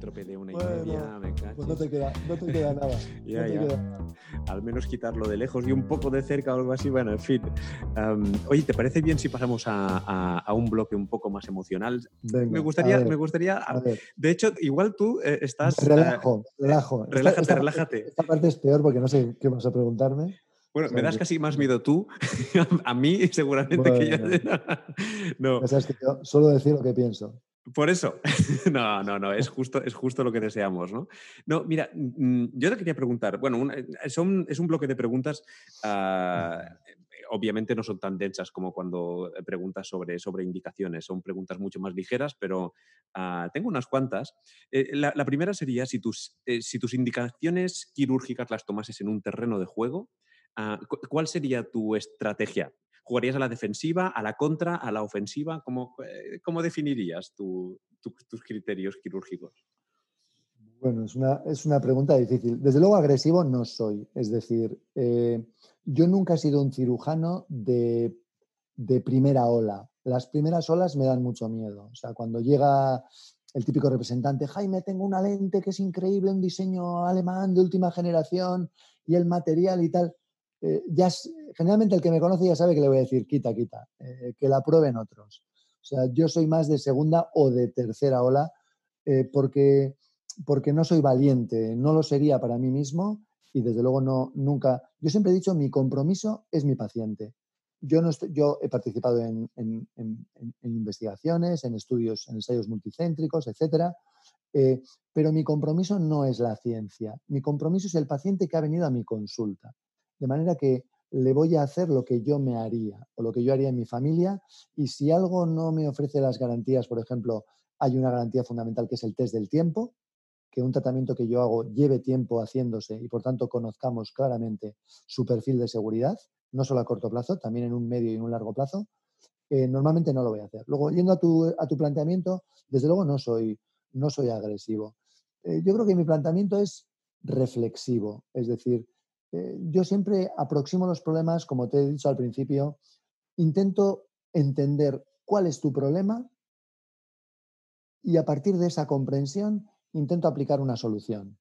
de una y media, me Pues no te queda, no te queda nada. Ya, no te ya. queda. Al menos quitarlo de lejos y un poco de cerca o algo así. Bueno, en fin. Am, oye, ¿te parece bien si pasamos a, a- a un bloque un poco más emocional? Venga, Me gustaría, ver, me gustaría. De hecho, igual tú eh, estás. Eh, relajo, relajo. Esta- relájate, esta- relájate. Esta parte es peor porque no sé qué vas a preguntarme. bueno, me das casi más miedo tú a mí, seguramente que yo. no, Ya sabes que yo suelo decir lo que pienso. Por eso. No, no, no, es justo, es justo lo que deseamos, ¿no? No, mira, mm, yo te quería preguntar, bueno, eh, son, es un bloque de preguntas, ah, obviamente no son tan densas como cuando preguntas sobre, sobre indicaciones, son preguntas mucho más ligeras, pero ah, tengo unas cuantas. Eh, la, la primera sería si tus, eh, si tus indicaciones quirúrgicas las tomases en un terreno de juego, cu- ¿cuál sería tu estrategia? ¿Jugarías a la defensiva, a la contra, a la ofensiva? ¿Cómo, eh, cómo definirías tu- tu- tus criterios quirúrgicos? Bueno, es una, es una pregunta difícil. Desde luego agresivo no soy. Es decir, eh, yo nunca he sido un cirujano de, de primera ola. Las primeras olas me dan mucho miedo. O sea, cuando llega el típico representante, Jaime, tengo una lente que es increíble, un diseño alemán de última generación y el material y tal. eh, ya generalmente el que me conoce ya sabe que le voy a decir, quita, quita, eh, que la prueben otros. O sea, yo soy más de segunda o de tercera ola eh, porque porque no soy valiente, no lo sería para mí mismo y desde luego no, nunca. Yo siempre he dicho, mi compromiso es mi paciente. Yo, no yo he participado en- en investigaciones, en estudios, en ensayos multicéntricos, etcétera, eh, pero mi compromiso no es la ciencia. Mi compromiso es el paciente que ha venido a mi consulta. De manera que le voy a hacer lo que yo me haría o lo que yo haría en mi familia y si algo no me ofrece las garantías, por ejemplo, hay una garantía fundamental que es el test del tiempo, que un tratamiento que yo hago lleve tiempo haciéndose y por tanto conozcamos claramente su perfil de seguridad, no solo a corto plazo, también en un medio y en un largo plazo, eh, normalmente no lo voy a hacer. Luego, yendo a tu, a tu planteamiento, desde luego no soy, no soy agresivo. Eh, yo creo que mi planteamiento es reflexivo, es decir, eh, yo siempre aproximo los problemas, como te he dicho al principio, intento entender cuál es tu problema y a partir de esa comprensión intento aplicar una solución.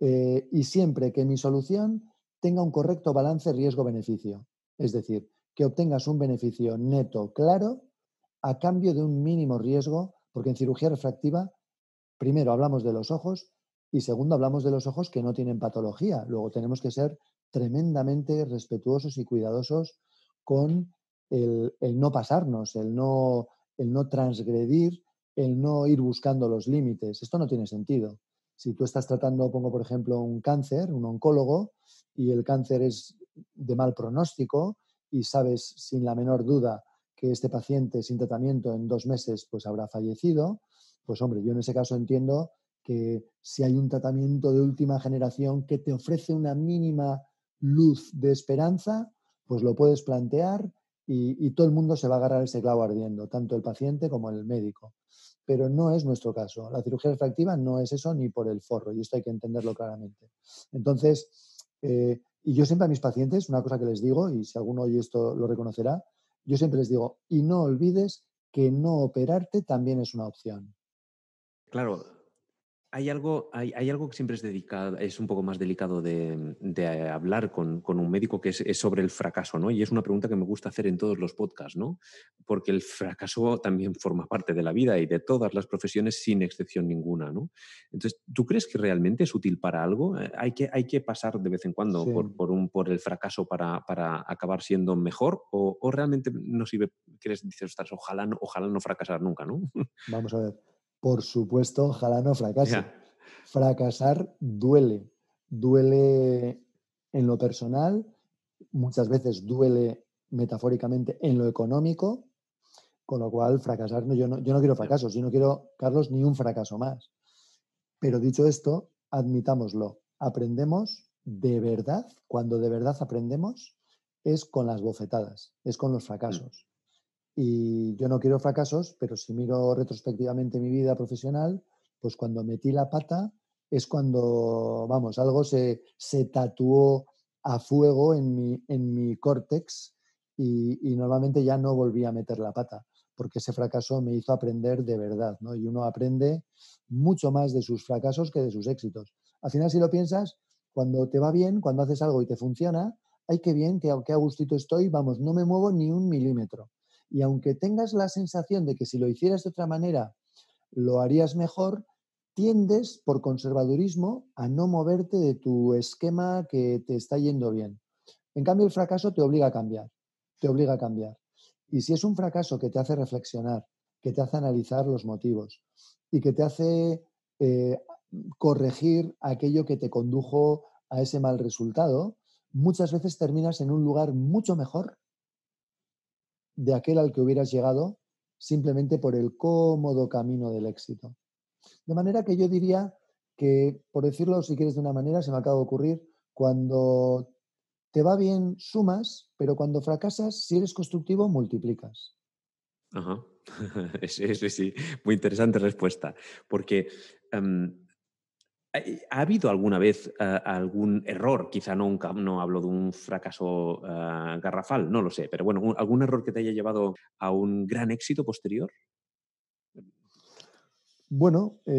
Eh, y siempre que mi solución tenga un correcto balance riesgo-beneficio, es decir, que obtengas un beneficio neto claro a cambio de un mínimo riesgo, porque en cirugía refractiva, primero hablamos de los ojos y segundo hablamos de los ojos que no tienen patología. Luego tenemos que ser tremendamente respetuosos y cuidadosos con el, el no pasarnos, el no, el no transgredir, el no ir buscando los límites. Esto no tiene sentido. Si tú estás tratando, pongo por ejemplo, un cáncer, un oncólogo, y el cáncer es de mal pronóstico y sabes sin la menor duda que este paciente sin tratamiento en dos meses pues habrá fallecido, pues hombre, yo en ese caso entiendo que si hay un tratamiento de última generación que te ofrece una mínima luz de esperanza, pues lo puedes plantear y, todo el mundo se va a agarrar ese clavo ardiendo, tanto el paciente como el médico. Pero no es nuestro caso. La cirugía refractiva no es eso ni por el forro, y esto hay que entenderlo claramente. Entonces, eh, y yo siempre a mis pacientes, una cosa que les digo, y si alguno oye esto lo reconocerá, yo siempre les digo, y no olvides que no operarte también es una opción. Claro, hay algo, hay, hay algo que siempre es, dedicado, es un poco más delicado de, de hablar con, con, un médico, que es, es, sobre el fracaso, ¿no? Y es una pregunta que me gusta hacer en todos los podcasts, ¿no? Porque el fracaso también forma parte de la vida y de todas las profesiones sin excepción ninguna, ¿no? Entonces, ¿tú crees que realmente es útil para algo? Eh, ¿Hay que, hay que pasar de vez en cuando sí. por, por, un, por el fracaso para, para acabar siendo mejor? ¿O, o realmente no sirve, crees, dices, ojalá no, ojalá no fracasar nunca, ¿no? Vamos a ver por supuesto, ojalá no fracase. Yeah. Fracasar duele. Duele en lo personal, muchas veces duele metafóricamente en lo económico, con lo cual fracasar, no, yo, no, yo no quiero fracasos, yo no quiero, Carlos, ni un fracaso más. Pero dicho esto, admitámoslo, aprendemos de verdad, cuando de verdad aprendemos, es con las bofetadas, es con los fracasos. Y yo no quiero fracasos, pero si miro retrospectivamente mi vida profesional, pues cuando metí la pata es cuando, vamos, algo se, se tatuó a fuego en mi, en mi córtex y, y, normalmente ya no volví a meter la pata. porque ese fracaso me hizo aprender de verdad, ¿no? Y uno aprende mucho más de sus fracasos que de sus éxitos. Al final, si lo piensas, cuando te va bien, cuando haces algo y te funciona, ay, qué bien, qué, qué a gustito estoy, vamos, no me muevo ni un milímetro. Y aunque tengas la sensación de que si lo hicieras de otra manera lo harías mejor, tiendes por conservadurismo a no moverte de tu esquema que te está yendo bien. En cambio, el fracaso te obliga a cambiar, te obliga a cambiar. Y si es un fracaso que te hace reflexionar, que te hace analizar los motivos y que te hace eh, corregir aquello que te condujo a ese mal resultado, muchas veces terminas en un lugar mucho mejor de aquel al que hubieras llegado simplemente por el cómodo camino del éxito. De manera que yo diría que, por decirlo si quieres de una manera, se me acaba de ocurrir, cuando te va bien sumas, pero cuando fracasas, si eres constructivo, multiplicas. Ajá. Sí, sí. Muy interesante respuesta. Porque em, ¿Ha habido alguna vez eh, algún error? Quizá no, no hablo de un fracaso eh, garrafal, no lo sé, pero bueno, ¿algún error que te haya llevado a un gran éxito posterior? Bueno, a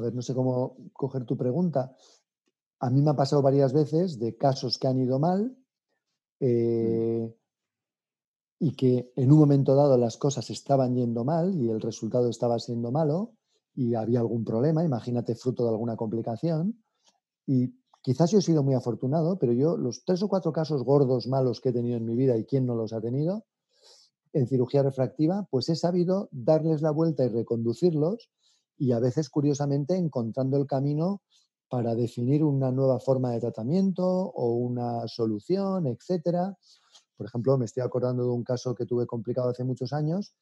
ver, no sé cómo coger tu pregunta. A mí me ha pasado varias veces de casos que han ido mal mm. eh, y que en un momento dado las cosas estaban yendo mal y el resultado estaba siendo malo y había algún problema, imagínate fruto de alguna complicación. Y quizás yo he sido muy afortunado, pero yo los tres o cuatro casos gordos, malos que he tenido en mi vida y quién no los ha tenido, en cirugía refractiva, pues he sabido darles la vuelta y reconducirlos y a veces, curiosamente, encontrando el camino para definir una nueva forma de tratamiento o una solución, etcétera. Por ejemplo, me estoy acordando de un caso que tuve complicado hace muchos años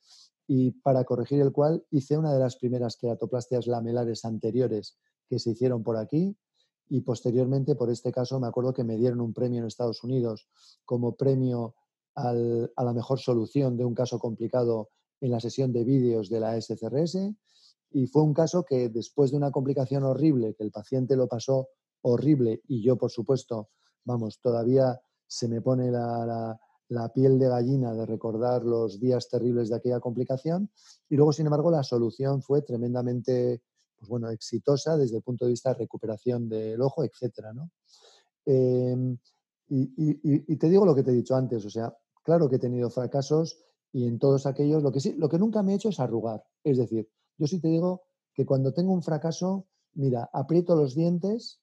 y para corregir el cual hice una de las primeras queratoplastias lamelares anteriores que se hicieron por aquí y posteriormente por este caso me acuerdo que me dieron un premio en Estados Unidos como premio a la mejor solución de un caso complicado en la sesión de vídeos de la SCRS y fue un caso que después de una complicación horrible, que el paciente lo pasó horrible y yo por supuesto, vamos, todavía se me pone la piel de gallina de recordar los días terribles de aquella complicación. Y luego, sin embargo, la solución fue tremendamente pues bueno, exitosa desde el punto de vista de recuperación del ojo, etc. Em, y, te digo lo que te he dicho antes, o sea, claro que he tenido fracasos y en todos aquellos, lo que, sí, lo que nunca me he hecho es arrugar. Es decir, yo sí te digo que cuando tengo un fracaso, mira, aprieto los dientes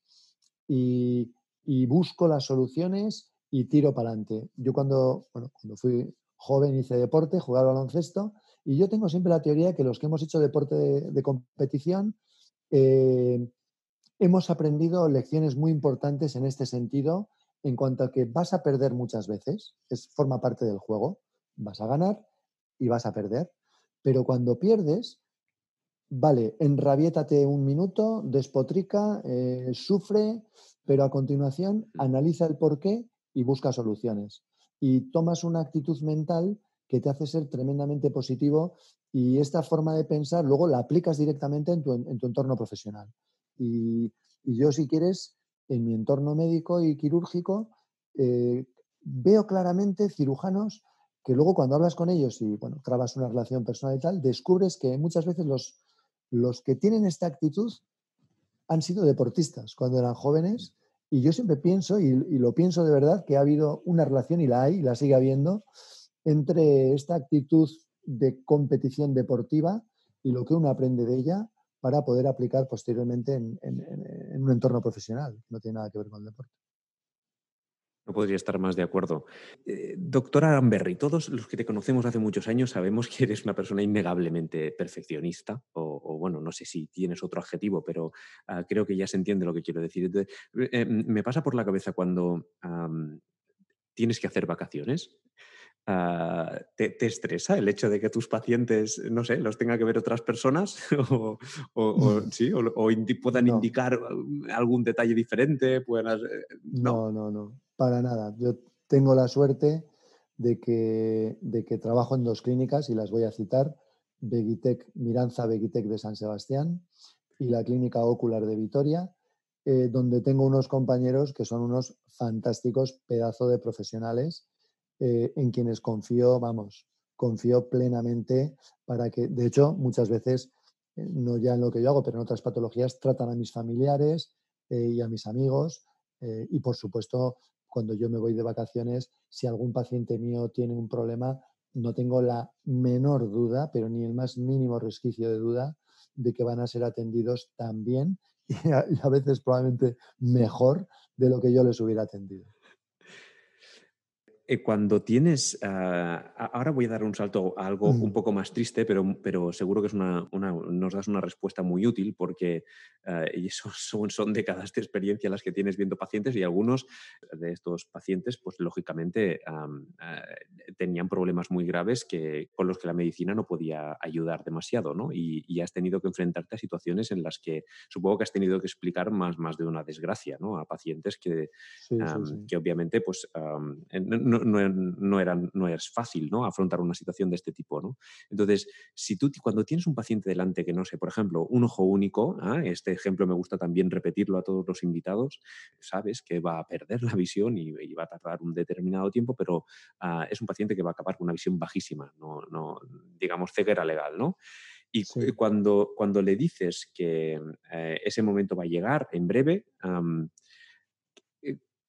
y busco las soluciones y tiro para adelante. Yo cuando, bueno, cuando fui joven hice deporte, jugaba baloncesto y yo tengo siempre la teoría de que los que hemos hecho deporte de, competición eh, hemos aprendido lecciones muy importantes en este sentido en cuanto a que vas a perder muchas veces, es, forma parte del juego, vas a ganar y vas a perder, pero cuando pierdes, vale, enrabiétate un minuto, despotrica, eh, sufre, pero a continuación analiza el porqué y busca soluciones. Y tomas una actitud mental que te hace ser tremendamente positivo y esta forma de pensar luego la aplicas directamente en tu, entorno profesional. Y, yo, si quieres, en mi entorno médico y quirúrgico, eh, veo claramente cirujanos que luego cuando hablas con ellos y bueno, trabas una relación personal y tal, descubres que muchas veces los, los que tienen esta actitud han sido deportistas cuando eran jóvenes y yo siempre pienso, y, lo pienso de verdad, que ha habido una relación, y la hay, y la sigue habiendo, entre esta actitud de competición deportiva y lo que uno aprende de ella para poder aplicar posteriormente en, en un entorno profesional. No tiene nada que ver con el deporte. No podría estar más de acuerdo. Eh, doctora Amberry, todos los que te conocemos hace muchos años sabemos que eres una persona innegablemente perfeccionista, o, bueno, no sé si tienes otro adjetivo, pero ah, creo que ya se entiende lo que quiero decir. Eh, me pasa por la cabeza cuando tienes que hacer vacaciones. Ah, ¿te, estresa el hecho de que tus pacientes, no sé, los tenga que ver otras personas o, ¿sí? o, puedan indicar algún detalle diferente? Eh, no, no, no para nada. Yo tengo la suerte de que, de que trabajo en dos clínicas y las voy a citar, Begitec, Miranza Begitec de San Sebastián y la Clínica Ocular de Vitoria, eh, donde tengo unos compañeros que son unos fantásticos pedazos de profesionales eh, en quienes confío, vamos, confío plenamente para que, de hecho, muchas veces, eh, no ya en lo que yo hago, pero en otras patologías, tratan a mis familiares y a mis amigos. Y por supuesto, cuando yo me voy de vacaciones, si algún paciente mío tiene un problema, no tengo la menor duda, pero ni el más mínimo resquicio de duda, de que van a ser atendidos tan bien y a, veces probablemente mejor de lo que yo les hubiera atendido. Eh, cuando tienes, ah, ahora voy a dar un salto a algo un mm. poco más triste, pero, pero seguro que es una, nos das una respuesta muy útil porque uh, son, son, décadas de experiencia las que tienes viendo pacientes y algunos de estos pacientes, pues lógicamente eh, tenían problemas muy graves que, con los que la medicina no podía ayudar demasiado, ¿no? Y, has tenido que enfrentarte a situaciones en las que supongo que has tenido que explicar más, más de una desgracia, ¿no? A pacientes que, que obviamente, pues, no, no, era, no es fácil ¿no? afrontar una situación de este tipo. ¿no? Entonces, si tú cuando tienes un paciente delante que no sé, por ejemplo, un ojo único, ¿ah? este ejemplo me gusta también repetirlo a todos los invitados, sabes que va a perder la visión y, va a tardar un determinado tiempo, pero ah, es un paciente que va a acabar con una visión bajísima, no, no digamos ceguera legal, ¿no? Y cuando, cuando le dices que eh, ese momento va a llegar en breve,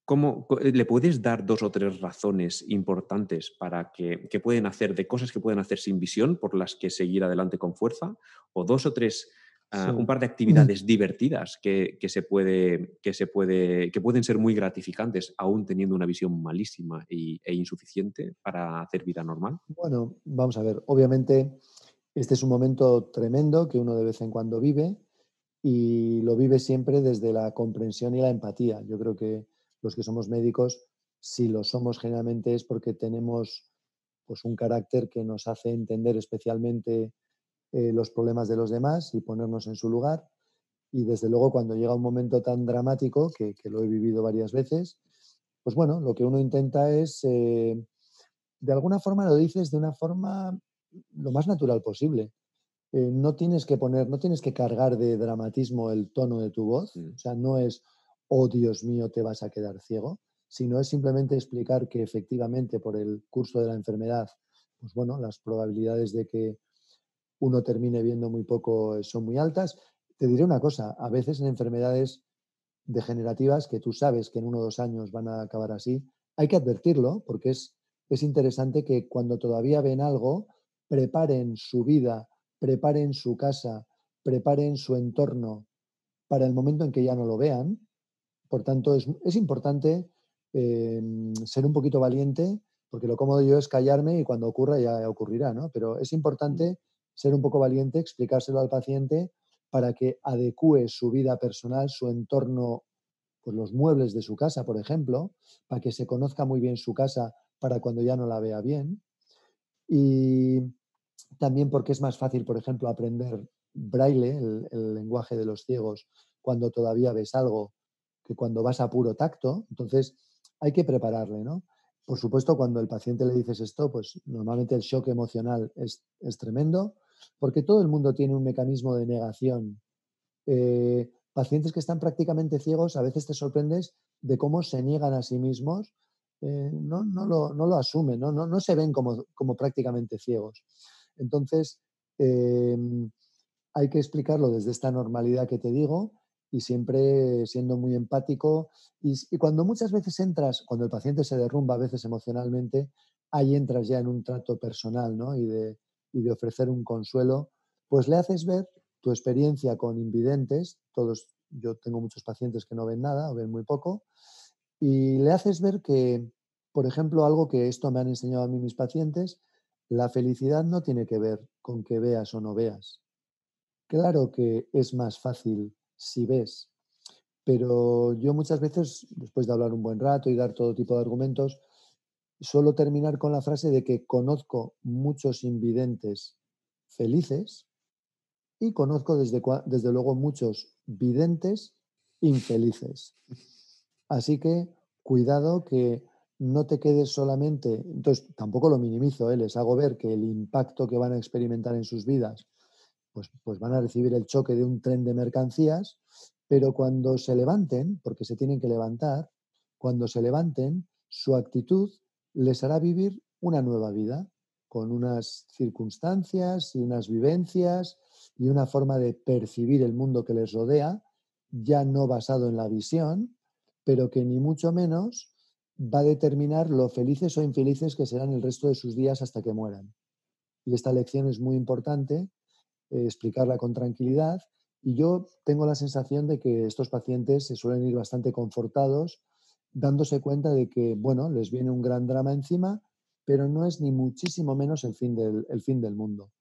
¿Cómo, ¿Le puedes dar dos o tres razones importantes para que, pueden hacer, de cosas que pueden hacer sin visión, por las que seguir adelante con fuerza? ¿O dos o tres, ah, un par de actividades divertidas que, se puede, que, se puede, que pueden ser muy gratificantes, aún teniendo una visión malísima e insuficiente para hacer vida normal? Bueno, vamos a ver. Obviamente, este es un momento tremendo que uno de vez en cuando vive y lo vive siempre desde la comprensión y la empatía. Yo creo que los que somos médicos, si lo somos generalmente es porque tenemos pues, un carácter que nos hace entender especialmente eh, los problemas de los demás y ponernos en su lugar. Y desde luego cuando llega un momento tan dramático, que, lo he vivido varias veces, pues bueno, lo que uno intenta es, eh, de alguna forma lo dices de una forma lo más natural posible. Eh, no tienes que poner, no tienes que cargar de dramatismo el tono de tu voz, mm. o sea, no es, oh Dios mío, te vas a quedar ciego, sino es simplemente explicar que efectivamente por el curso de la enfermedad, pues bueno, las probabilidades de que uno termine viendo muy poco son muy altas. Te diré una cosa, a veces en enfermedades degenerativas que tú sabes que en uno o dos años van a acabar así, hay que advertirlo porque es, es interesante que cuando todavía ven algo, preparen su vida, preparen su casa, preparen su entorno para el momento en que ya no lo vean por tanto, es, importante em, ser un poquito valiente, porque lo cómodo yo es callarme y cuando ocurra ya ocurrirá, ¿no? Pero es importante ser un poco valiente, explicárselo al paciente para que adecue su vida personal, su entorno, pues los muebles de su casa, por ejemplo, para que se conozca muy bien su casa para cuando ya no la vea bien. Y también porque es más fácil, por ejemplo, aprender braille, el lenguaje de los ciegos, cuando todavía ves algo que cuando vas a puro tacto, entonces hay que prepararle, ¿no? Por supuesto, cuando el paciente le dices esto, pues normalmente el shock emocional es, tremendo, porque todo el mundo tiene un mecanismo de negación. Eh, pacientes que están prácticamente ciegos, a veces te sorprendes de cómo se niegan a sí mismos, eh, no, no, lo, asumen, no, no, se ven como, como prácticamente ciegos. Entonces, em, hay que explicarlo desde esta normalidad que te digo, y siempre siendo muy empático. Y, cuando muchas veces entras, cuando el paciente se derrumba a veces emocionalmente, ahí entras ya en un trato personal ¿no? y, de, y de ofrecer un consuelo, pues le haces ver tu experiencia con invidentes, todos, yo tengo muchos pacientes que no ven nada o ven muy poco, y le haces ver que, por ejemplo, algo que esto me han enseñado a mí mis pacientes, la felicidad no tiene que ver con que veas o no veas. Claro que es más fácil si ves. Pero yo muchas veces, después de hablar un buen rato y dar todo tipo de argumentos, suelo terminar con la frase de que conozco muchos invidentes felices y conozco desde, desde luego muchos videntes infelices. Así que cuidado que no te quedes solamente, entonces tampoco lo minimizo, ¿eh? les hago ver que el impacto que van a experimentar en sus vidas pues, pues van a recibir el choque de un tren de mercancías, pero cuando se levanten, porque se tienen que levantar, cuando se levanten, su actitud les hará vivir una nueva vida, con unas circunstancias y unas vivencias y una forma de percibir el mundo que les rodea, ya no basado en la visión, pero que ni mucho menos va a determinar lo felices o infelices que serán el resto de sus días hasta que mueran. Y esta lección es muy importante, eh, explicarla con tranquilidad. Y yo tengo la sensación de que estos pacientes se suelen ir bastante confortados, dándose cuenta de que, bueno, les viene un gran drama encima, pero no es ni muchísimo menos el fin del, el fin del mundo.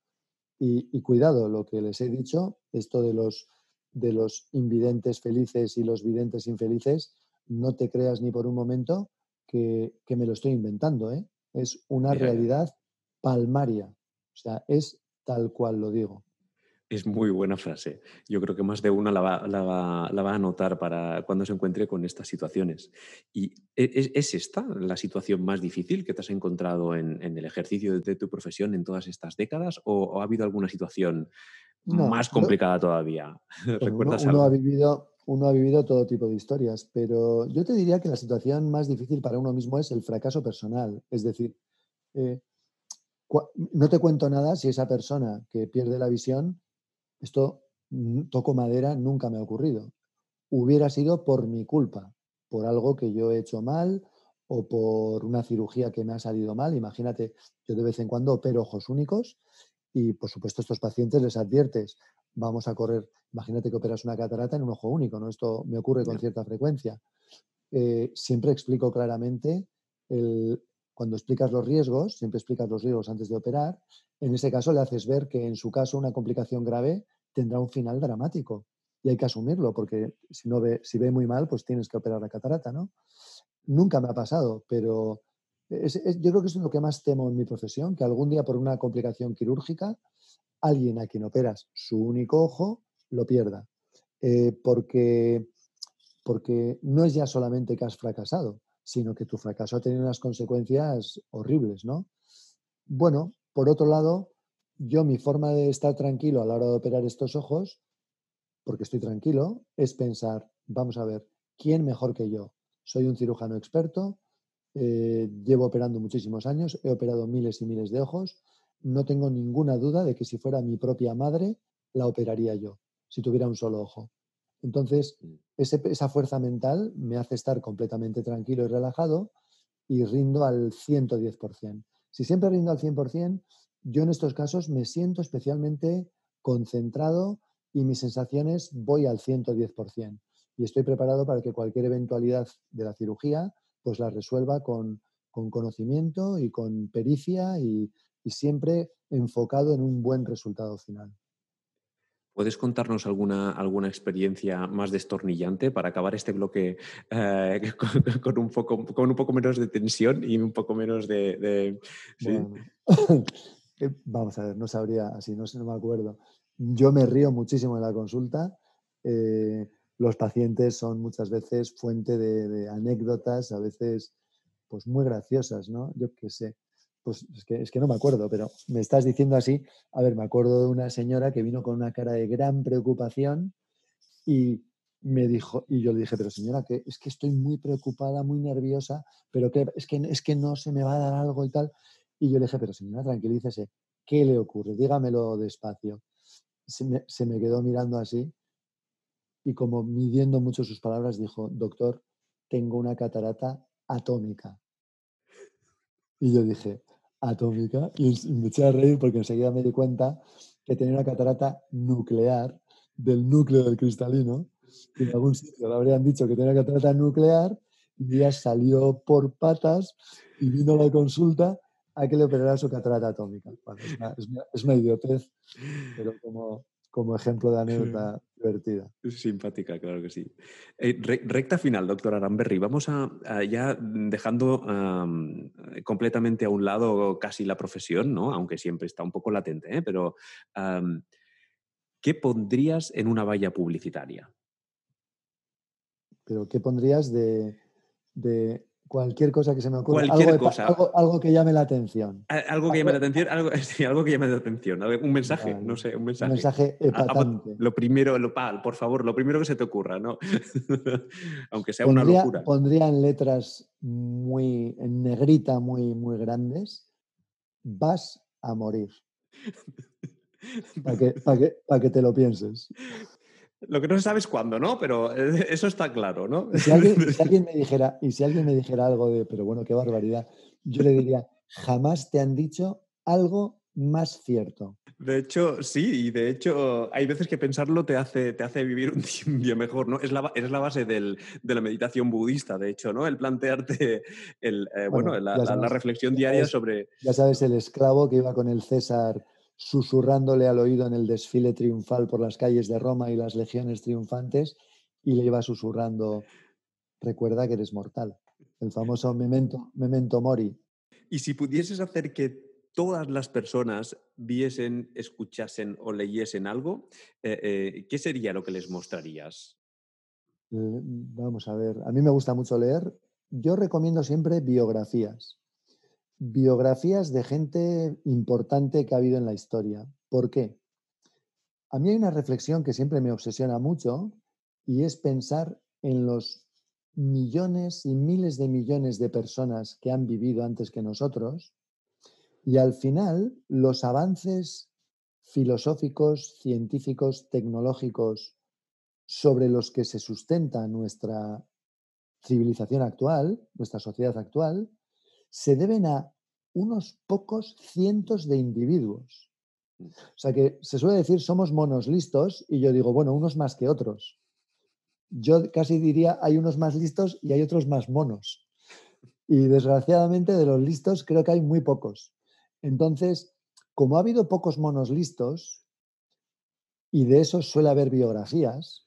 Y, cuidado, lo que les he dicho, esto de los, de los invidentes felices y los videntes infelices, no te creas ni por un momento que, me lo estoy inventando. ¿eh? Es una realidad palmaria. O sea, es tal cual lo digo. Es muy buena frase. Yo creo que más de una la va, la va, a notar para cuando se encuentre con estas situaciones. ¿Y e, es, esta la situación más difícil que te has encontrado en, el ejercicio de, tu profesión en todas estas décadas o, ha habido alguna situación más complicada todavía? ¿Recuerdas uno, ha vivido, uno ha vivido todo tipo de historias, pero yo te diría que la situación más difícil para uno mismo es el fracaso personal. Es decir, eh, no te cuento nada si esa persona que pierde la visión esto, mm, toco madera, nunca me ha ocurrido. Hubiera sido por mi culpa, por algo que yo he hecho mal o por una cirugía que me ha salido mal. Imagínate, yo de vez en cuando opero ojos únicos y, por supuesto, a estos pacientes les adviertes, vamos a correr, imagínate que operas una catarata en un ojo único, ¿no? Esto me ocurre con cierta frecuencia. Eh, siempre explico claramente, cuando explicas los riesgos, siempre explicas los riesgos antes de operar, en ese caso le haces ver que en su caso una complicación grave tendrá un final dramático y hay que asumirlo porque si, no ve, si ve muy mal, pues tienes que operar la catarata, ¿no? Nunca me ha pasado, pero yo creo que es lo que más temo en mi profesión, que algún día por una complicación quirúrgica alguien a quien operas su único ojo lo pierda. Eh, porque, porque no es ya solamente que has fracasado, sino que tu fracaso ha tenido unas consecuencias horribles, ¿no? Bueno, por otro lado, yo mi forma de estar tranquilo a la hora de operar estos ojos, porque estoy tranquilo, es pensar, vamos a ver, ¿quién mejor que yo? Soy un cirujano experto, eh, llevo operando muchísimos años, he operado miles y miles de ojos, no tengo ninguna duda de que si fuera mi propia madre, la operaría yo, si tuviera un solo ojo. Entonces, mm. esa fuerza mental me hace estar completamente tranquilo y relajado y rindo al 110%. Si siempre rindo al 100%, yo en estos casos me siento especialmente concentrado y mis sensaciones voy al 110%. Y estoy preparado para que cualquier eventualidad de la cirugía pues la resuelva con, conocimiento y con pericia y siempre enfocado en un buen resultado final. ¿Puedes contarnos alguna, alguna experiencia más destornillante para acabar este bloque eh, con, un poco, con un poco menos de tensión y un poco menos de... Eh, vamos a ver, no sabría, así no, no me acuerdo. Yo me río muchísimo en la consulta. Eh, los pacientes son muchas veces fuente de, de, anécdotas, a veces pues muy graciosas, ¿no? Yo qué sé. Pues es que, no me acuerdo, pero me estás diciendo así. A ver, me acuerdo de una señora que vino con una cara de gran preocupación y me dijo, y yo le dije, pero señora, que es que estoy muy preocupada, muy nerviosa, pero que es que, es que no se me va a dar algo y tal. Y yo le dije, pero señora, tranquilícese, ¿qué le ocurre? Dígamelo despacio. Se me, se me quedó mirando así y como midiendo mucho sus palabras, dijo, doctor, tengo una catarata atómica. Y yo dije, atómica y me eché a reír porque enseguida me di cuenta que tenía una catarata nuclear del núcleo del cristalino. En algún sitio le habrían dicho que tenía catarata nuclear y ya salió por patas y vino a la consulta a que le operara su catarata atómica. una, es, una, idiotez, pero como, como ejemplo de anécdota divertida. Simpática, claro que sí. Eh, recta final, doctor Aramberri. Vamos a, ya dejando completamente a un lado casi la profesión, ¿no? aunque siempre está un poco latente, ¿eh? pero ¿qué pondrías en una valla publicitaria? ¿Pero qué pondrías de, de Cualquier cosa que se me ocurra. Cualquier algo, cosa. Algo, que llame la atención. Algo que llame la atención, algo, algo que llame la atención. Un mensaje, no sé, un mensaje. Un mensaje epatante. lo primero, lo, por favor, lo primero que se te ocurra, ¿no? Aunque sea una locura. Pondría en letras muy, en negrita muy, muy grandes, vas a morir. Para que, que, te lo pienses. Lo que no se sabe es cuándo, ¿no? Pero eso está claro, ¿no? si, alguien, me dijera, y si alguien me dijera algo de, pero bueno, qué barbaridad, yo le diría, jamás te han dicho algo más cierto. De hecho, sí, y de hecho hay veces que pensarlo te hace, te hace vivir un día mejor, ¿no? Es la, es la base de la meditación budista, de hecho, ¿no? El plantearte el, eh, bueno, la, reflexión diaria sobre... Ya sabes, el esclavo que iba con el César susurrándole al oído en el desfile triunfal por las calles de Roma y las legiones triunfantes y le iba susurrando, recuerda que eres mortal. El famoso memento, memento mori. Y si pudieses hacer que todas las personas viesen, escuchasen o leyesen algo, eh, eh, ¿qué sería lo que les mostrarías? Vamos a ver, a mí me gusta mucho leer. Yo recomiendo siempre biografías. Biografías de gente importante que ha habido en la historia. ¿Por qué? A mí hay una reflexión que siempre me obsesiona mucho y es pensar en los millones y miles de millones de personas que han vivido antes que nosotros y al final, los avances filosóficos, científicos, tecnológicos sobre los que se sustenta nuestra civilización actual, nuestra sociedad actual, se deben a unos pocos cientos de individuos. O sea que se suele decir somos monos listos y yo digo, bueno, unos más que otros. Yo casi diría hay unos más listos y hay otros más monos. Y desgraciadamente de los listos creo que hay muy pocos. Entonces, como ha habido pocos monos listos, y de esos suele haber biografías,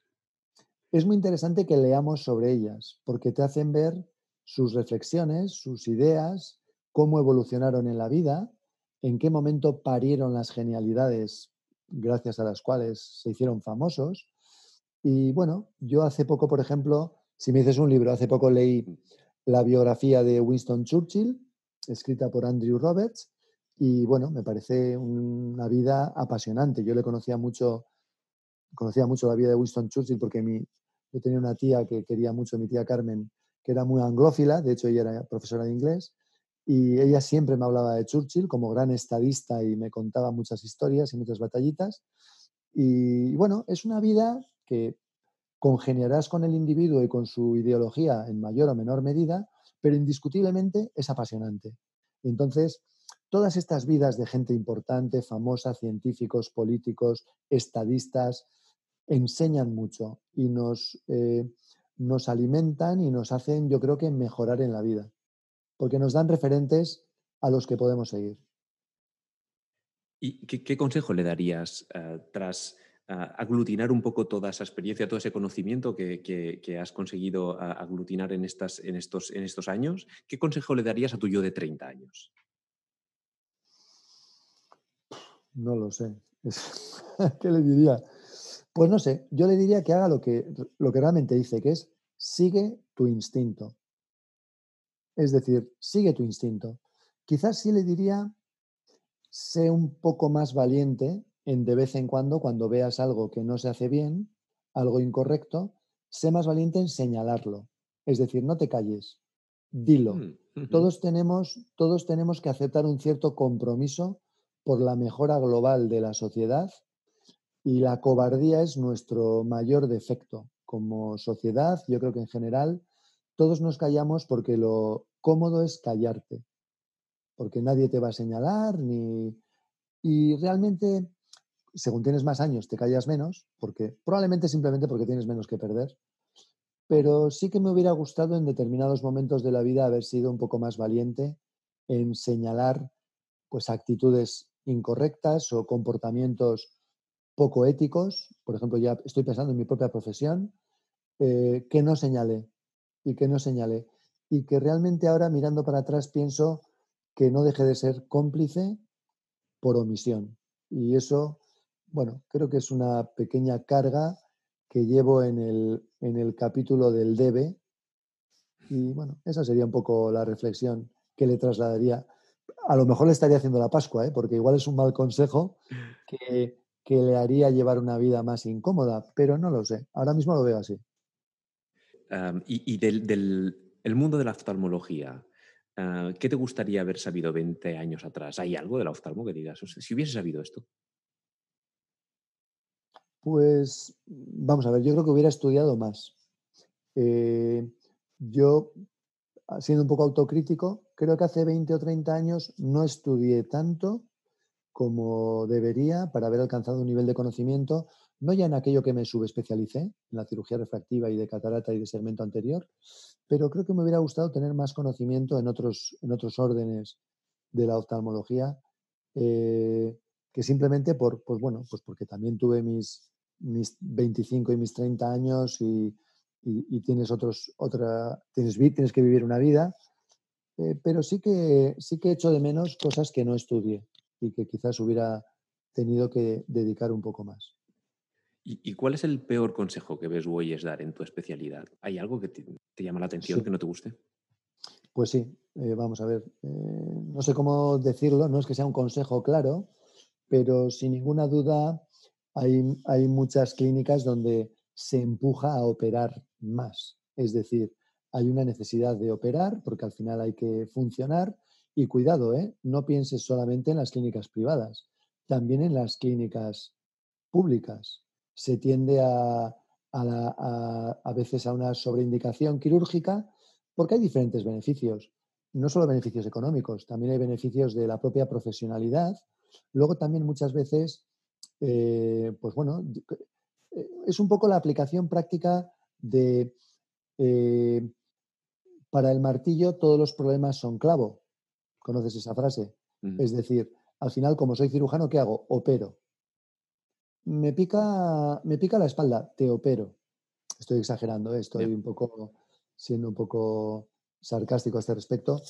es muy interesante que leamos sobre ellas, porque te hacen ver sus reflexiones, sus ideas, cómo evolucionaron en la vida, en qué momento parieron las genialidades gracias a las cuales se hicieron famosos. Y bueno, yo hace poco, por ejemplo, si me dices un libro, hace poco leí la biografía de Winston Churchill, escrita por Andrew Roberts, y bueno, me parece una vida apasionante. Yo le conocía mucho, conocía mucho la vida de Winston Churchill porque mi, yo tenía una tía que quería mucho, mi tía Carmen, que era muy anglófila, de hecho ella era profesora de inglés, y ella siempre me hablaba de Churchill como gran estadista y me contaba muchas historias y muchas batallitas. Y bueno, es una vida que congeniarás con el individuo y con su ideología en mayor o menor medida, pero indiscutiblemente es apasionante. Entonces, todas estas vidas de gente importante, famosa, científicos, políticos, estadistas, enseñan mucho y nos, eh, nos alimentan y nos hacen, yo creo que, mejorar en la vida, porque nos dan referentes a los que podemos seguir. ¿Y qué, consejo le darías eh, tras eh, aglutinar un poco toda esa experiencia, todo ese conocimiento que, has conseguido aglutinar en, estas, en, estos, en estos años? ¿Qué consejo le darías a tu yo de 30 años? No lo sé. ¿Qué le diría? Pues no sé, yo le diría que haga lo que, lo que realmente dice, que es sigue tu instinto. Es decir, sigue tu instinto. Quizás sí le diría, sé un poco más valiente en de vez en cuando, cuando veas algo que no se hace bien, algo incorrecto, sé más valiente en señalarlo. Es decir, no te calles, dilo. Mm, todos, tenemos, todos tenemos que aceptar un cierto compromiso por la mejora global de la sociedad y la cobardía es nuestro mayor defecto. Como sociedad, yo creo que en general todos nos callamos porque lo cómodo es callarte, porque nadie te va a señalar ni... Y realmente, según tienes más años, te callas menos, porque probablemente simplemente porque tienes menos que perder. Pero sí que me hubiera gustado en determinados momentos de la vida haber sido un poco más valiente en señalar pues actitudes incorrectas o comportamientos poco éticos, por ejemplo, ya estoy pensando en mi propia profesión, eh, que no señalé y que no señalé. Y que realmente ahora mirando para atrás pienso que no deje de ser cómplice por omisión. Y eso, bueno, creo que es una pequeña carga que llevo en el, en el capítulo del debe. Y bueno, esa sería un poco la reflexión que le trasladaría a lo mejor le estaría haciendo la Pascua, ¿eh? porque igual es un mal consejo que, le haría llevar una vida más incómoda, pero no lo sé. Ahora mismo lo veo así. Y, del, mundo de la oftalmología, ah, ¿qué te gustaría haber sabido 20 años atrás? ¿Hay algo de la oftalmo que digas, si hubiese sabido esto? Pues vamos a ver, yo creo que hubiera estudiado más. Eh, yo, siendo un poco autocrítico, creo que hace 20 o 30 años no estudié tanto como debería para haber alcanzado un nivel de conocimiento, no ya en aquello que me subespecialicé, en la cirugía refractiva y de catarata y de segmento anterior, pero creo que me hubiera gustado tener más conocimiento en otros, en otros órdenes de la oftalmología, eh, que simplemente por, pues bueno, pues porque también tuve mis, mis 25 y mis 30 años y, tienes otros, otra, tienes, tienes que vivir una vida, eh, pero sí que, sí que echo de menos cosas que no estudié y que quizás hubiera tenido que dedicar un poco más. ¿Y, cuál es el peor consejo que ves oyes dar en tu especialidad? ¿Hay algo que te, llama la atención, que no te guste? Pues sí, eh, vamos a ver. Eh, no sé cómo decirlo, no es que sea un consejo claro, pero sin ninguna duda hay, hay muchas clínicas donde se empuja a operar más. Es decir, hay una necesidad de operar porque al final hay que funcionar y cuidado, ¿eh? no pienses solamente en las clínicas privadas, también en las clínicas públicas. Se tiende a, a, veces a una sobreindicación quirúrgica porque hay diferentes beneficios, no solo beneficios económicos, también hay beneficios de la propia profesionalidad. Luego también muchas veces, eh, pues bueno, eh, es un poco la aplicación práctica de eh, para el martillo todos los problemas son clavo. ¿Conoces esa frase? Es decir, al final, como soy cirujano, ¿qué hago? Opero. Me pica, me pica la espalda, te opero. Estoy exagerando, ¿eh? estoy un poco siendo un poco sarcástico a este respecto.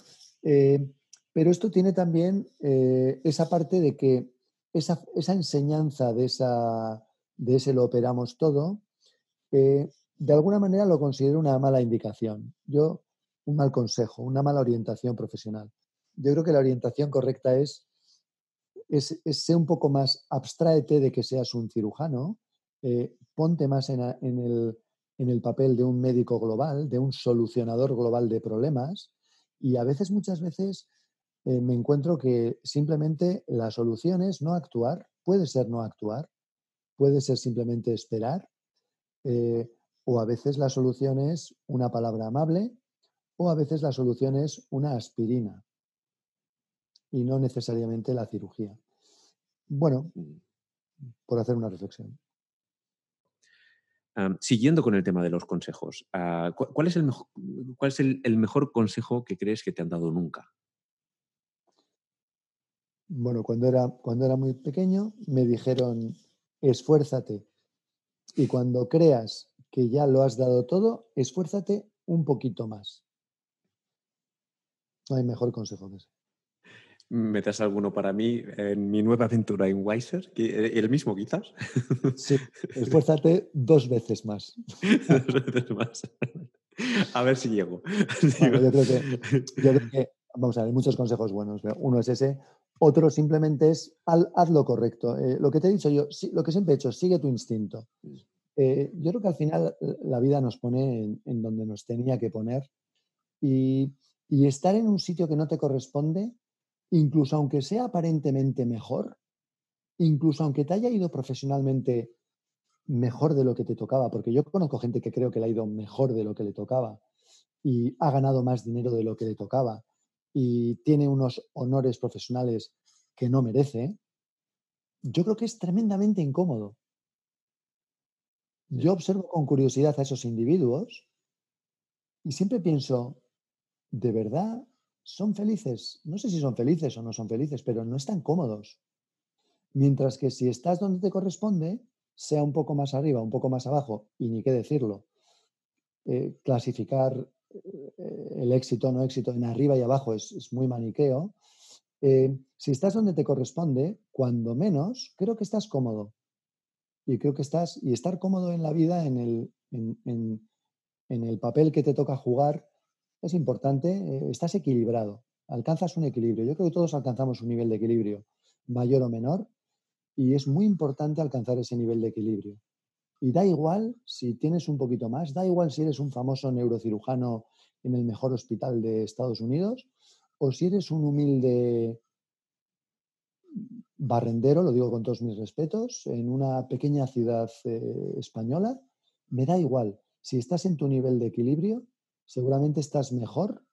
Eh, pero esto tiene también eh, esa parte de que esa, enseñanza de, esa, de ese lo operamos todo, de alguna manera lo considero una mala indicación. Yo, un mal consejo, una mala orientación profesional yo creo que la orientación correcta es, es, ser un poco más, abstraete de que seas un cirujano, eh, ponte más en, el, papel de un médico global, de un solucionador global de problemas y a veces, muchas veces, eh, me encuentro que simplemente la solución es no actuar, puede ser no actuar, puede ser simplemente esperar, eh, o a veces la solución es una palabra amable, o a veces la solución es una aspirina y no necesariamente la cirugía. Bueno, por hacer una reflexión. siguiendo con el tema de los consejos, ah, ¿cuál es, el mejor, ¿cuál es el, mejor consejo que crees que te han dado nunca? Bueno, cuando era, cuando era muy pequeño me dijeron, esfuérzate. Y cuando creas que ya lo has dado todo, esfuérzate un poquito más. No hay mejor consejo que ese metas alguno para mí en mi nueva aventura en Weiser, eh, el mismo quizás. Sí, esfuérzate dos veces más. dos veces más. A ver si llego. yo, creo que, vamos a ver, hay muchos consejos buenos. Uno es ese, otro simplemente es haz lo correcto. Eh, lo que te he dicho yo, lo que siempre he hecho, sigue tu instinto. Eh, yo creo que al final la vida nos pone en, donde nos tenía que poner y, y estar en un sitio que no te corresponde incluso aunque sea aparentemente mejor, incluso aunque te haya ido profesionalmente mejor de lo que te tocaba, porque yo conozco gente que creo que le ha ido mejor de lo que le tocaba y ha ganado más dinero de lo que le tocaba y tiene unos honores profesionales que no merece, yo creo que es tremendamente incómodo. Yo observo con curiosidad a esos individuos y siempre pienso, ¿de verdad son felices. No sé si son felices o no son felices, pero no están cómodos. Mientras que si estás donde te corresponde, sea un poco más arriba, un poco más abajo, y ni qué decirlo, eh, clasificar eh, el éxito o no éxito en arriba y abajo es, muy maniqueo. Eh, si estás donde te corresponde, cuando menos, creo que estás cómodo. Y creo que estás, y estar cómodo en la vida, en el, en el papel que te toca jugar, es importante, eh, estás equilibrado, alcanzas un equilibrio. Yo creo que todos alcanzamos un nivel de equilibrio, mayor o menor, y es muy importante alcanzar ese nivel de equilibrio. Y da igual si tienes un poquito más, da igual si eres un famoso neurocirujano en el mejor hospital de Estados Unidos o si eres un humilde barrendero, lo digo con todos mis respetos, en una pequeña ciudad eh, española, me da igual. Si estás en tu nivel de equilibrio, seguramente estás mejor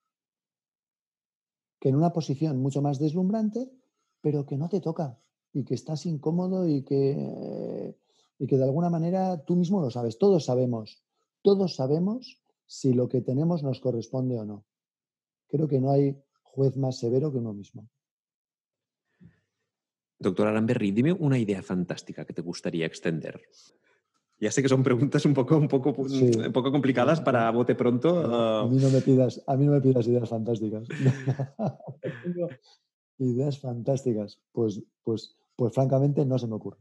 que en una posición mucho más deslumbrante, pero que no te toca y que estás incómodo y que, y que de alguna manera tú mismo lo sabes. Todos sabemos, todos sabemos si lo que tenemos nos corresponde o no. Creo que no hay juez más severo que uno mismo. Doctor Aramberri, dime una idea fantástica que te gustaría extender. Ya sé que son preguntas un poco, un poco, un poco complicadas para bote pronto. A, mí no me pidas, a mí no me pidas ideas fantásticas. ideas fantásticas. Pues, pues, pues francamente no se me ocurre.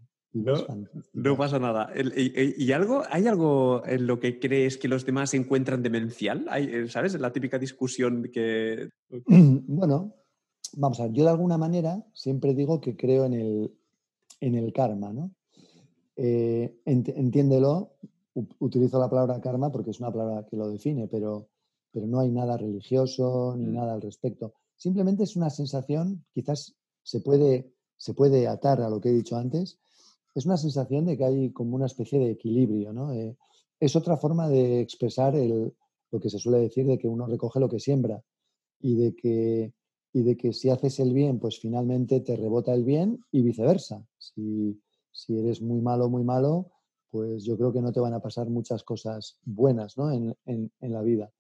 No, pasa nada. ¿Y, algo, hay algo en lo que crees que los demás encuentran demencial? Eh, ¿Sabes? La típica discusión que... Bueno, vamos a ver, yo de alguna manera siempre digo que creo en el, en el karma, ¿no? Eh, entiéndelo, utilizo la palabra karma porque es una palabra que lo define, pero, pero no hay nada religioso ni mm. nada al respecto. Simplemente es una sensación, quizás se puede, se puede atar a lo que he dicho antes, es una sensación de que hay como una especie de equilibrio, ¿no? Eh, es otra forma de expresar el, lo que se suele decir de que uno recoge lo que siembra y de que, y de que si haces el bien, pues finalmente te rebota el bien y viceversa. Si, si eres muy malo, muy malo, pues yo creo que no te van a pasar muchas cosas buenas ¿no? en, en, la vida.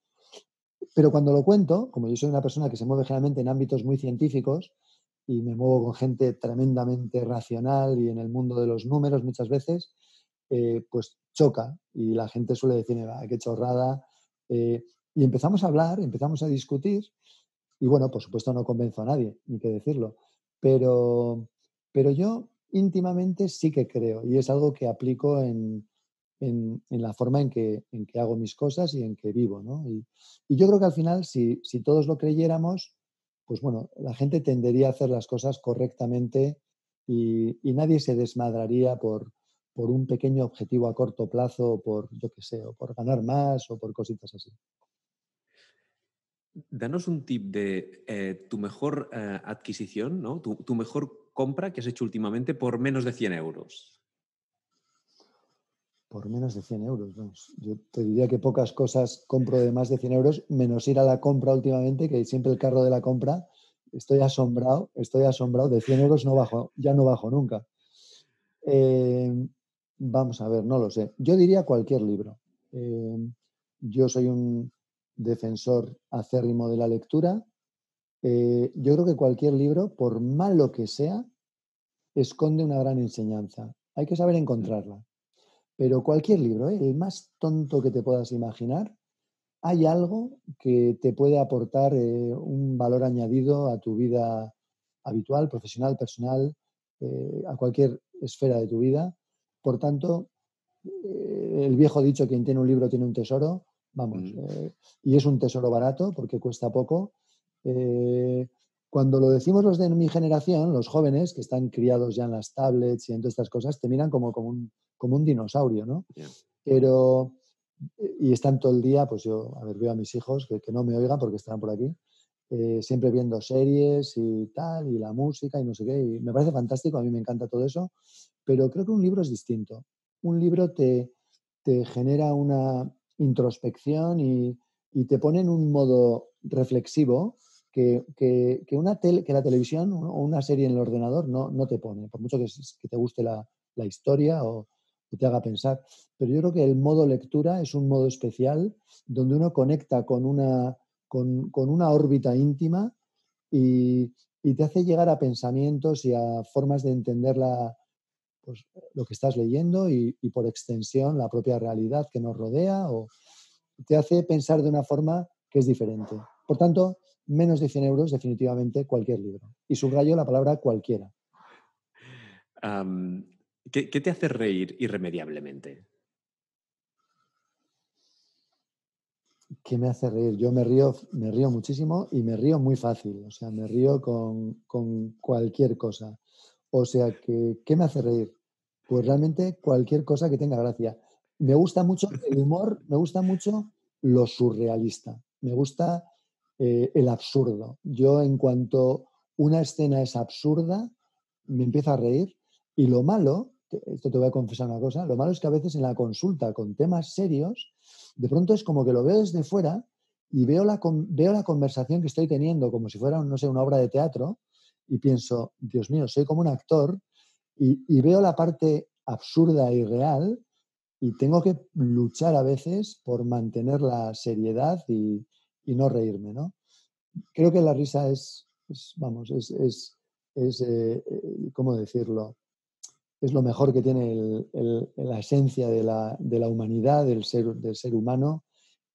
Pero cuando lo cuento, como yo soy una persona que se mueve generalmente en ámbitos muy científicos, y me muevo con gente tremendamente racional y en el mundo de los números muchas veces, eh, pues choca y la gente suele decir, qué chorrada. Eh, y empezamos a hablar, empezamos a discutir y bueno, por supuesto no convenzo a nadie, ni que decirlo, pero, pero yo íntimamente sí que creo y es algo que aplico en, en, la forma en que, en que, hago mis cosas y en que vivo. ¿no? Y, yo creo que al final, si, si todos lo creyéramos, pues bueno, la gente tendería a hacer las cosas correctamente y, nadie se desmadraría por, por, un pequeño objetivo a corto plazo, por, yo qué sé, o por ganar más o por cositas así. Danos un tip de eh, tu mejor eh, adquisición, ¿no? Tu, mejor compra que has hecho últimamente por menos de 100 euros por menos de 100 euros. Yo te diría que pocas cosas compro de más de 100 euros, menos ir a la compra últimamente, que siempre el carro de la compra, estoy asombrado, estoy asombrado, de 100 euros no bajo, ya no bajo nunca. Eh, vamos a ver, no lo sé. Yo diría cualquier libro. Eh, yo soy un defensor acérrimo de la lectura. Eh, yo creo que cualquier libro, por malo que sea, esconde una gran enseñanza. Hay que saber encontrarla. Pero cualquier libro, ¿eh? el más tonto que te puedas imaginar, hay algo que te puede aportar eh, un valor añadido a tu vida habitual, profesional, personal, eh, a cualquier esfera de tu vida. Por tanto, el viejo dicho, quien tiene un libro tiene un tesoro, vamos, mm. y es un tesoro barato porque cuesta poco. Cuando lo decimos los de mi generación, los jóvenes que están criados ya en las tablets y en todas estas cosas, te miran como, como un como un dinosaurio, ¿no? Pero, y están todo el día, pues yo, a ver, veo a mis hijos que, no me oigan porque están por aquí, eh, siempre viendo series y tal, y la música y no sé qué, y me parece fantástico, a mí me encanta todo eso, pero creo que un libro es distinto. Un libro te, te genera una introspección y, y, te pone en un modo reflexivo que, que, una que la televisión o una serie en el ordenador no, no te pone, por mucho que, te guste la, la historia o, te haga pensar. Pero yo creo que el modo lectura es un modo especial donde uno conecta con una, con, una órbita íntima y, te hace llegar a pensamientos y a formas de entender pues, lo que estás leyendo y, por extensión la propia realidad que nos rodea o te hace pensar de una forma que es diferente. Por tanto, menos de 100 euros definitivamente cualquier libro. Y subrayo la palabra cualquiera. ¿Qué, te hace reír irremediablemente? ¿Qué me hace reír? Yo me río, me río muchísimo y me río muy fácil. O sea, me río con, cualquier cosa. O sea, que, ¿qué me hace reír? Pues realmente cualquier cosa que tenga gracia. Me gusta mucho el humor, me gusta mucho lo surrealista. Me gusta eh, el absurdo. Yo en cuanto una escena es absurda, me empiezo a reír y lo malo, esto te voy a confesar una cosa, lo malo es que a veces en la consulta con temas serios, de pronto es como que lo veo desde fuera y veo la, veo la conversación que estoy teniendo como si fuera, no sé, una obra de teatro y pienso, Dios mío, soy como un actor y, veo la parte absurda y real y tengo que luchar a veces por mantener la seriedad y, no reírme, ¿no? Creo que la risa es, vamos, es, es, eh, eh, ¿cómo decirlo? Es lo mejor que tiene la esencia de la, de la, humanidad, del ser, del ser humano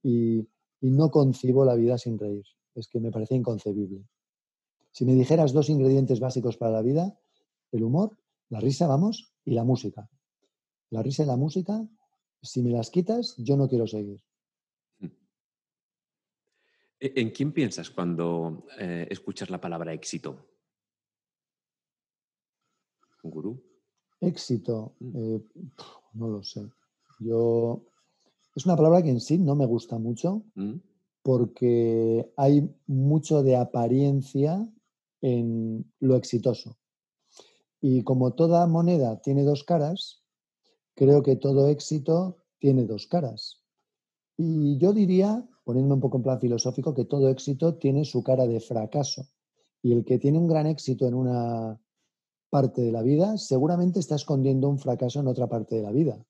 y, y no concibo la vida sin reír. Es que me parece inconcebible. Si me dijeras dos ingredientes básicos para la vida, el humor, la risa, vamos, y la música. La risa y la música, si me las quitas, yo no quiero seguir. ¿E-, ¿En quién piensas cuando eh, escuchas la palabra éxito? ¿Un gurú? Éxito, mm. eh, no lo sé. Yo es una palabra que en sí no me gusta mucho mm. porque hay mucho de apariencia en lo exitoso. Y como toda moneda tiene dos caras, creo que todo éxito tiene dos caras. Y yo diría, poniéndome un poco en plan filosófico, que todo éxito tiene su cara de fracaso. Y el que tiene un gran éxito en una parte de la vida, seguramente está escondiendo un fracaso en otra parte de la vida.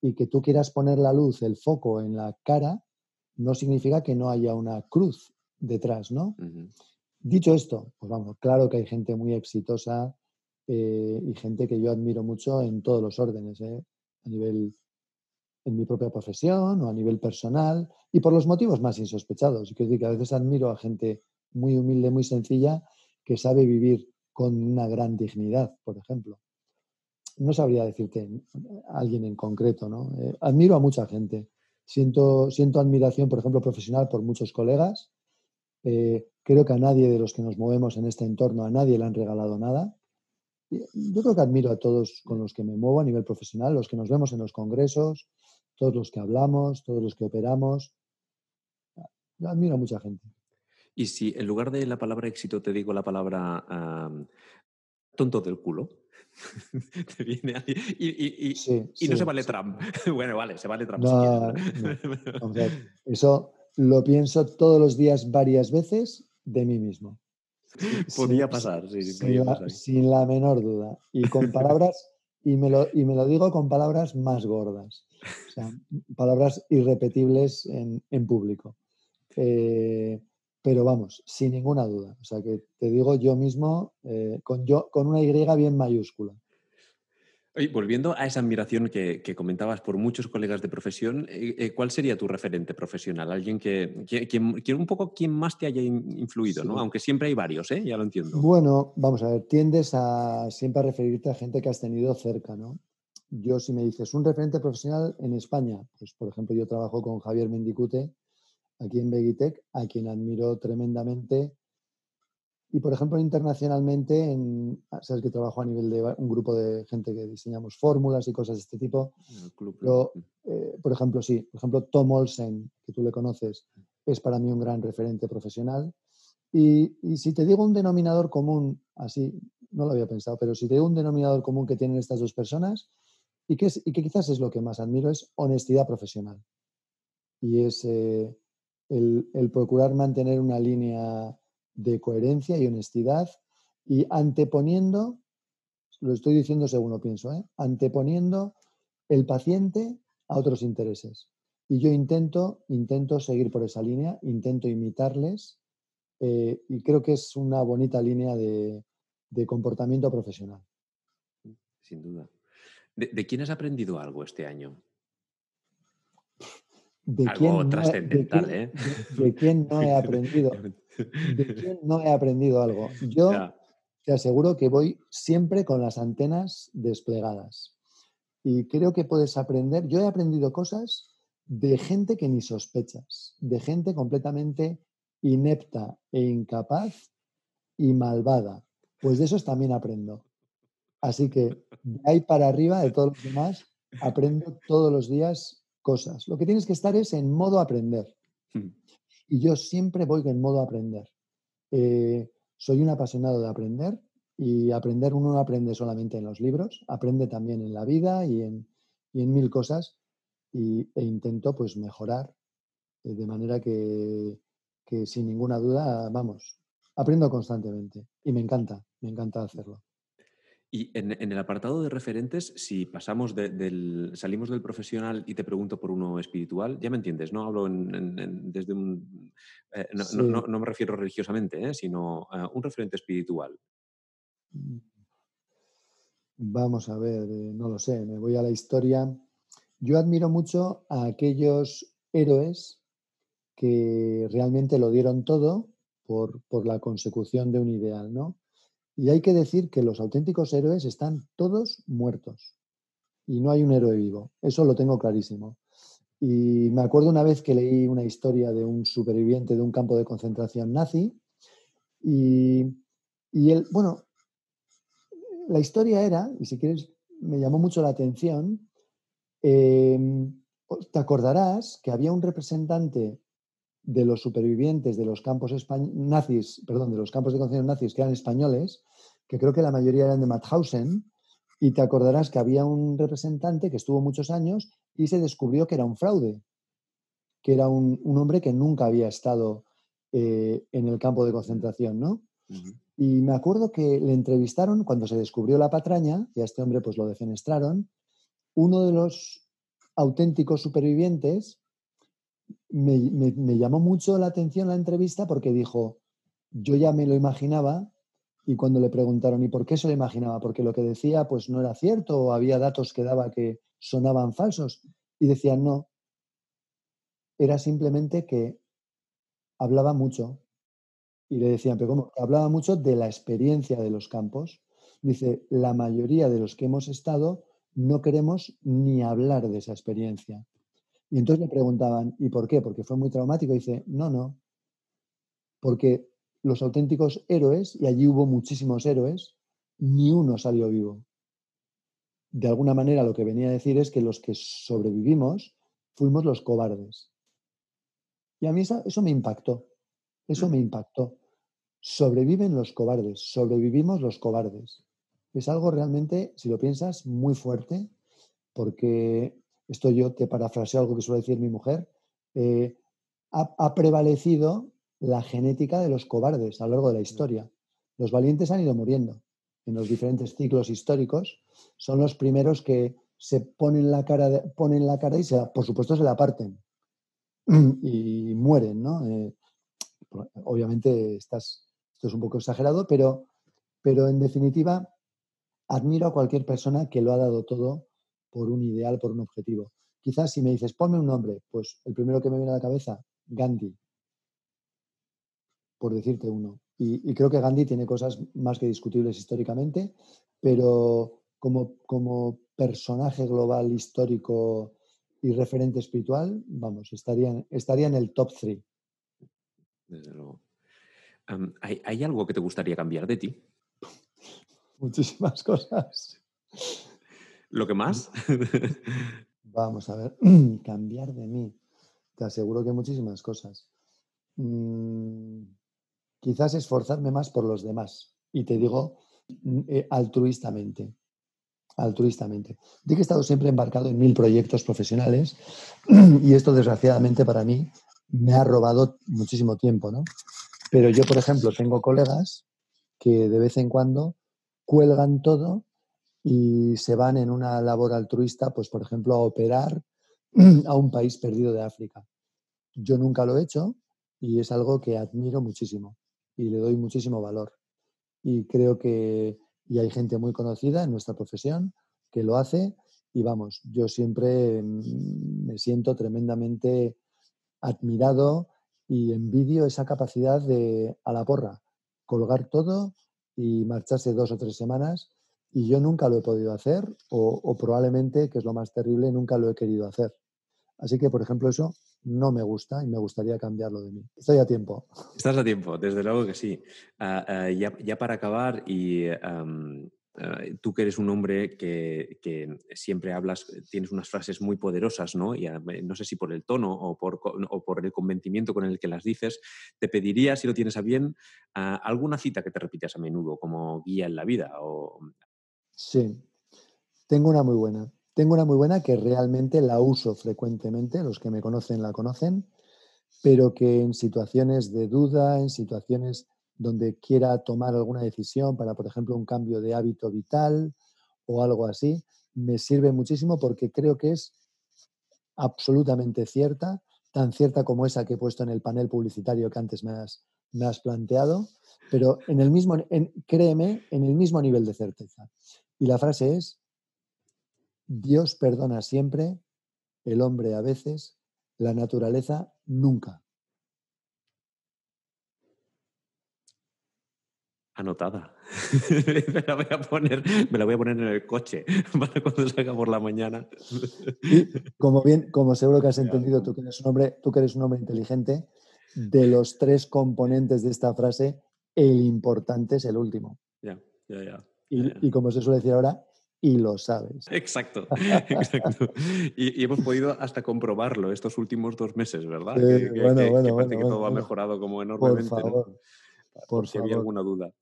Y que tú quieras poner la luz, el foco en la cara, no significa que no haya una cruz detrás, ¿no? Dicho esto, pues vamos, claro que hay gente muy exitosa eh, y gente que yo admiro mucho en todos los órdenes, ¿eh? a nivel en mi propia profesión o a nivel personal y por los motivos más insospechados. Quiero decir que a veces admiro a gente muy humilde, muy sencilla, que sabe vivir con una gran dignidad, por ejemplo. No sabría decirte a alguien en concreto, ¿no? Eh, admiro a mucha gente. Siento, siento admiración, por ejemplo, profesional por muchos colegas eh, creo que a nadie de los que nos movemos en este entorno, a nadie le han regalado nada. Yo creo que admiro a todos con los que me muevo a nivel profesional, los que nos vemos en los congresos, todos los que hablamos, todos los que operamos. Yo admiro a mucha gente. Y si en lugar de la palabra éxito te digo la palabra tonto del culo, te viene y, y, no se vale Trump. bueno, vale, se vale Trump. eso, lo pienso todos los días varias veces de mí mismo. Podía pasar, sí, sin, La, menor duda. Y con palabras, y me, lo, y me lo digo con palabras más gordas. O sea, palabras irrepetibles en, público. Eh, pero vamos, sin ninguna duda. O sea que te digo yo mismo, eh, con, yo, con una Y bien mayúscula volviendo a esa admiración que, comentabas por muchos colegas de profesión, eh, eh, ¿cuál sería tu referente profesional? Alguien que, que, un poco quien más te haya influido, ¿no? Aunque siempre hay varios, ¿eh? Ya lo entiendo. Bueno, vamos a ver, tiendes a siempre a referirte a gente que has tenido cerca, ¿no? Yo, si me dices un referente profesional en España, pues por ejemplo, yo trabajo con Javier Mendicute aquí en Begitech, a quien admiro tremendamente y, por ejemplo, internacionalmente, en, ah, sabes que trabajo a nivel de un grupo de gente que diseñamos fórmulas y cosas de este tipo. Pero, eh, por ejemplo, sí, por ejemplo, Tom Olsen, que tú le conoces, es para mí un gran referente profesional. Y, y, si te digo un denominador común, así, no lo había pensado, pero si te digo un denominador común que tienen estas dos personas, y que, y que quizás es lo que más admiro, es honestidad profesional. Y es eh, el, el procurar mantener una línea de coherencia y honestidad y anteponiendo, lo estoy diciendo según lo pienso, ¿eh? anteponiendo el paciente a otros intereses. Y yo intento, intento seguir por esa línea, intento imitarles eh, y creo que es una bonita línea de, comportamiento profesional. Sin duda. ¿De, quién has aprendido algo este año? ¿De algo trascendental, ¿eh? De, quién no he aprendido? ¿De quién no he aprendido algo? Yo te aseguro que voy siempre con las antenas desplegadas. Y creo que puedes aprender. Yo he aprendido cosas de gente que ni sospechas, de gente completamente inepta e incapaz y malvada. Pues de esos también aprendo. Así que de ahí para arriba de todos los demás, aprendo todos los días cosas. Lo que tienes que estar es en modo aprender. Y yo siempre voy en modo aprender. Eh, soy un apasionado de aprender y aprender uno no aprende solamente en los libros, aprende también en la vida y en, mil cosas y, e intento pues mejorar eh, de manera que, que sin ninguna duda, vamos, aprendo constantemente y me encanta, me encanta hacerlo. Y en, el apartado de referentes, si pasamos del, salimos del profesional y te pregunto por uno espiritual, ya me entiendes, no hablo desde un... Eh, no, me refiero religiosamente, ¿eh? sino a un referente espiritual. Mm. Vamos a ver, eh, no lo sé, me voy a la historia. Yo admiro mucho a aquellos héroes que realmente lo dieron todo por, por la consecución de un ideal, ¿no? Y hay que decir que los auténticos héroes están todos muertos y no hay un héroe vivo. Eso lo tengo clarísimo. Y me acuerdo una vez que leí una historia de un superviviente de un campo de concentración nazi y, él, bueno, la historia era, y si quieres, me llamó mucho la atención, em, te acordarás que había un representante de los supervivientes de los campos nazis, perdón, de los campos de concentración nazis que eran españoles, que creo que la mayoría eran de Mauthausen, y te acordarás que había un representante que estuvo muchos años y se descubrió que era un fraude, que era un, hombre que nunca había estado eh, en el campo de concentración, ¿no? Y me acuerdo que le entrevistaron cuando se descubrió la patraña, y a este hombre pues lo defenestraron, uno de los auténticos supervivientes me, llamó mucho la atención la entrevista porque dijo, yo ya me lo imaginaba y cuando le preguntaron, ¿y por qué se lo imaginaba? Porque lo que decía pues no era cierto o había datos que daba que sonaban falsos. Y decían, no, era simplemente que hablaba mucho. Y le decían, pero ¿cómo? Hablaba mucho de la experiencia de los campos. Dice, la mayoría de los que hemos estado no queremos ni hablar de esa experiencia. Y entonces le preguntaban, ¿y por qué? Porque fue muy traumático. Y dice, no, no, porque los auténticos héroes, y allí hubo muchísimos héroes, ni uno salió vivo. De alguna manera lo que venía a decir es que los que sobrevivimos fuimos los cobardes. Y a mí eso, eso me impactó, eso me impactó. Sobreviven los cobardes, sobrevivimos los cobardes. Es algo realmente, si lo piensas, muy fuerte, porque esto yo te parafraseo algo que suele decir mi mujer, eh, ha, prevalecido la genética de los cobardes a lo largo de la historia. Los valientes han ido muriendo en los diferentes ciclos históricos. Son los primeros que se ponen la cara, ponen la cara y se, por supuesto se la parten y mueren, ¿no? Eh, obviamente estás, esto es un poco exagerado, pero, pero en definitiva admiro a cualquier persona que lo ha dado todo por un ideal, por un objetivo. Quizás si me dices, ponme un nombre, pues el primero que me viene a la cabeza, Gandhi, por decirte uno. Y, creo que Gandhi tiene cosas más que discutibles históricamente, pero como, como personaje global, histórico y referente espiritual, vamos, estaría, estaría en el top 3. Desde luego. ¿hay, ¿Hay algo que te gustaría cambiar de ti? Muchísimas cosas. ¿Lo que más? Vamos a ver, cambiar de mí. Te aseguro que muchísimas cosas. Mm, quizás esforzarme más por los demás. Y te digo mm, eh, altruistamente. Altruistamente. Di que he estado siempre embarcado en mil proyectos profesionales y esto desgraciadamente para mí me ha robado muchísimo tiempo, ¿no? Pero yo, por ejemplo, tengo colegas que de vez en cuando cuelgan todo y se van en una labor altruista, pues por ejemplo, a operar a un país perdido de África. Yo nunca lo he hecho y es algo que admiro muchísimo y le doy muchísimo valor. Y creo que y hay gente muy conocida en nuestra profesión que lo hace y vamos, yo siempre mm, me siento tremendamente admirado y envidio esa capacidad de a la porra, colgar todo y marcharse dos o tres semanas y yo nunca lo he podido hacer o, probablemente, que es lo más terrible, nunca lo he querido hacer. Así que, por ejemplo, eso no me gusta y me gustaría cambiarlo de mí. Estoy a tiempo. Estás a tiempo, desde luego que sí. Ah, ah, ya, para acabar y eh, tú que eres un hombre que, siempre hablas, tienes unas frases muy poderosas, ¿no? Y no sé si por el tono o por, o por, el convencimiento con el que las dices, te pediría, si lo tienes a bien, alguna cita que te repitas a menudo como guía en la vida. O... Sí, tengo una muy buena. Tengo una muy buena que realmente la uso frecuentemente, los que me conocen la conocen, pero que en situaciones de duda, en situaciones donde quiera tomar alguna decisión para, por ejemplo, un cambio de hábito vital o algo así, me sirve muchísimo porque creo que es absolutamente cierta, tan cierta como esa que he puesto en el panel publicitario que antes me has, me has planteado, pero en el mismo, créeme, en el mismo nivel de certeza. Y la frase es, Dios perdona siempre, el hombre a veces, la naturaleza nunca. Anotada. me, la voy a poner, me la voy a poner en el coche para cuando salga por la mañana. como bien, como seguro que has entendido, tú que eres un hombre, tú que eres un hombre inteligente, de los tres componentes de esta frase, el importante es el último. Ya, ya, ya. Y, y, como se suele decir ahora, y lo sabes. Exacto, exacto. Y, hemos podido hasta comprobarlo estos últimos dos meses, ¿verdad? que, bueno, bueno, parece que todo ha mejorado como enormemente. Por favor. Por si había alguna duda.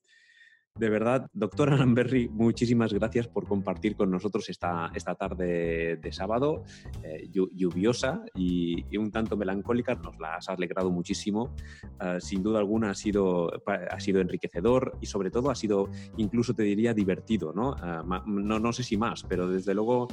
De verdad, doctora Lamberry, muchísimas gracias por compartir con nosotros esta, esta tarde de sábado eh, lluviosa y, un tanto melancólica. Nos la has alegrado muchísimo. Eh, sin duda alguna ha sido, ha sido enriquecedor y sobre todo ha sido, incluso te diría, divertido. ¿no? Eh, no, no, sé si más, pero desde luego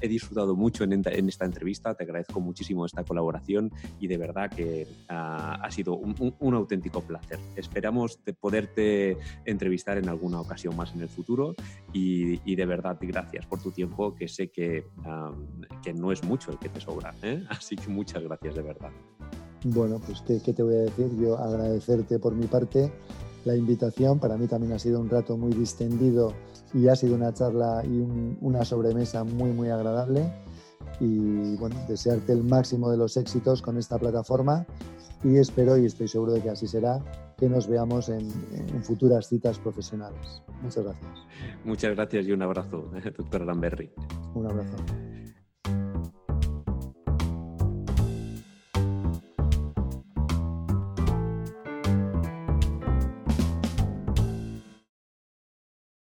he disfrutado mucho en, esta entrevista. Te agradezco muchísimo esta colaboración y de verdad que ha sido un, un auténtico placer. Esperamos de poderte entrevistar estar en alguna ocasión más en el futuro y, de verdad gracias por tu tiempo que sé que, que no es mucho el que te sobra. ¿eh? Así que muchas gracias de verdad. Bueno, pues ¿qué, ¿qué, te voy a decir? Yo agradecerte por mi parte la invitación. Para mí también ha sido un rato muy distendido y ha sido una charla y una sobremesa muy, muy agradable. Y bueno, desearte el máximo de los éxitos con esta plataforma y espero y estoy seguro de que así será que nos veamos en, futuras citas profesionales. Muchas gracias. Muchas gracias y un abrazo, doctora Lamberry. Un abrazo.